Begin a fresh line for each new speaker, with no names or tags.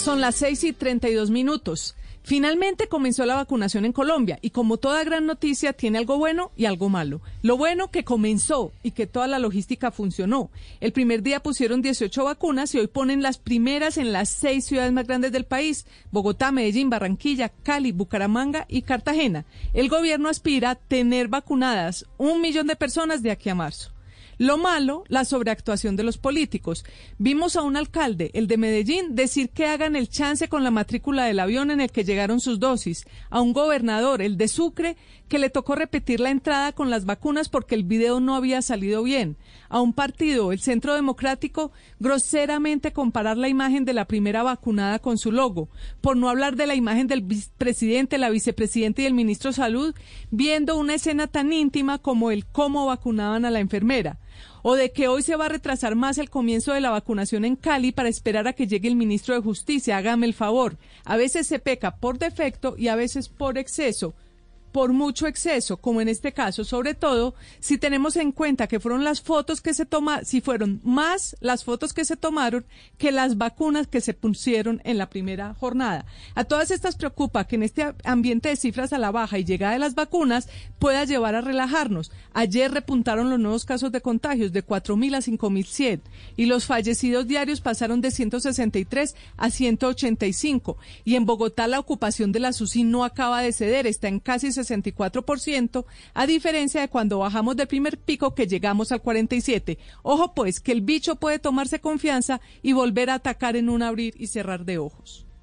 Son las 6 y 32 minutos. Finalmente comenzó la vacunación en Colombia y como toda gran noticia tiene algo bueno y algo malo. Lo bueno que comenzó y que toda la logística funcionó. El primer día pusieron 18 vacunas y hoy ponen las primeras en las seis ciudades más grandes del país, Bogotá, Medellín, Barranquilla, Cali, Bucaramanga y Cartagena. El gobierno aspira a tener vacunadas un millón de personas de aquí a marzo. Lo malo, la sobreactuación de los políticos. Vimos a un alcalde, el de Medellín, decir que hagan el chance con la matrícula del avión en el que llegaron sus dosis. A un gobernador, el de Sucre, que le tocó repetir la entrada con las vacunas porque el video no había salido bien. A un partido, el Centro Democrático, groseramente comparar la imagen de la primera vacunada con su logo. Por no hablar de la imagen del presidente, la vicepresidenta y el ministro de Salud, viendo una escena tan íntima como el cómo vacunaban a la enfermera o de que hoy se va a retrasar más el comienzo de la vacunación en Cali para esperar a que llegue el ministro de Justicia. Hágame el favor. A veces se peca por defecto y a veces por exceso por mucho exceso, como en este caso, sobre todo si tenemos en cuenta que fueron las fotos que se tomaron, si fueron más las fotos que se tomaron que las vacunas que se pusieron en la primera jornada. A todas estas preocupa que en este ambiente de cifras a la baja y llegada de las vacunas pueda llevar a relajarnos. Ayer repuntaron los nuevos casos de contagios de 4.000 a 5.100 y los fallecidos diarios pasaron de 163 a 185 y en Bogotá la ocupación de la SUSI no acaba de ceder, está en casi 64%, a diferencia de cuando bajamos del primer pico que llegamos al 47%. Ojo pues que el bicho puede tomarse confianza y volver a atacar en un abrir y cerrar de ojos.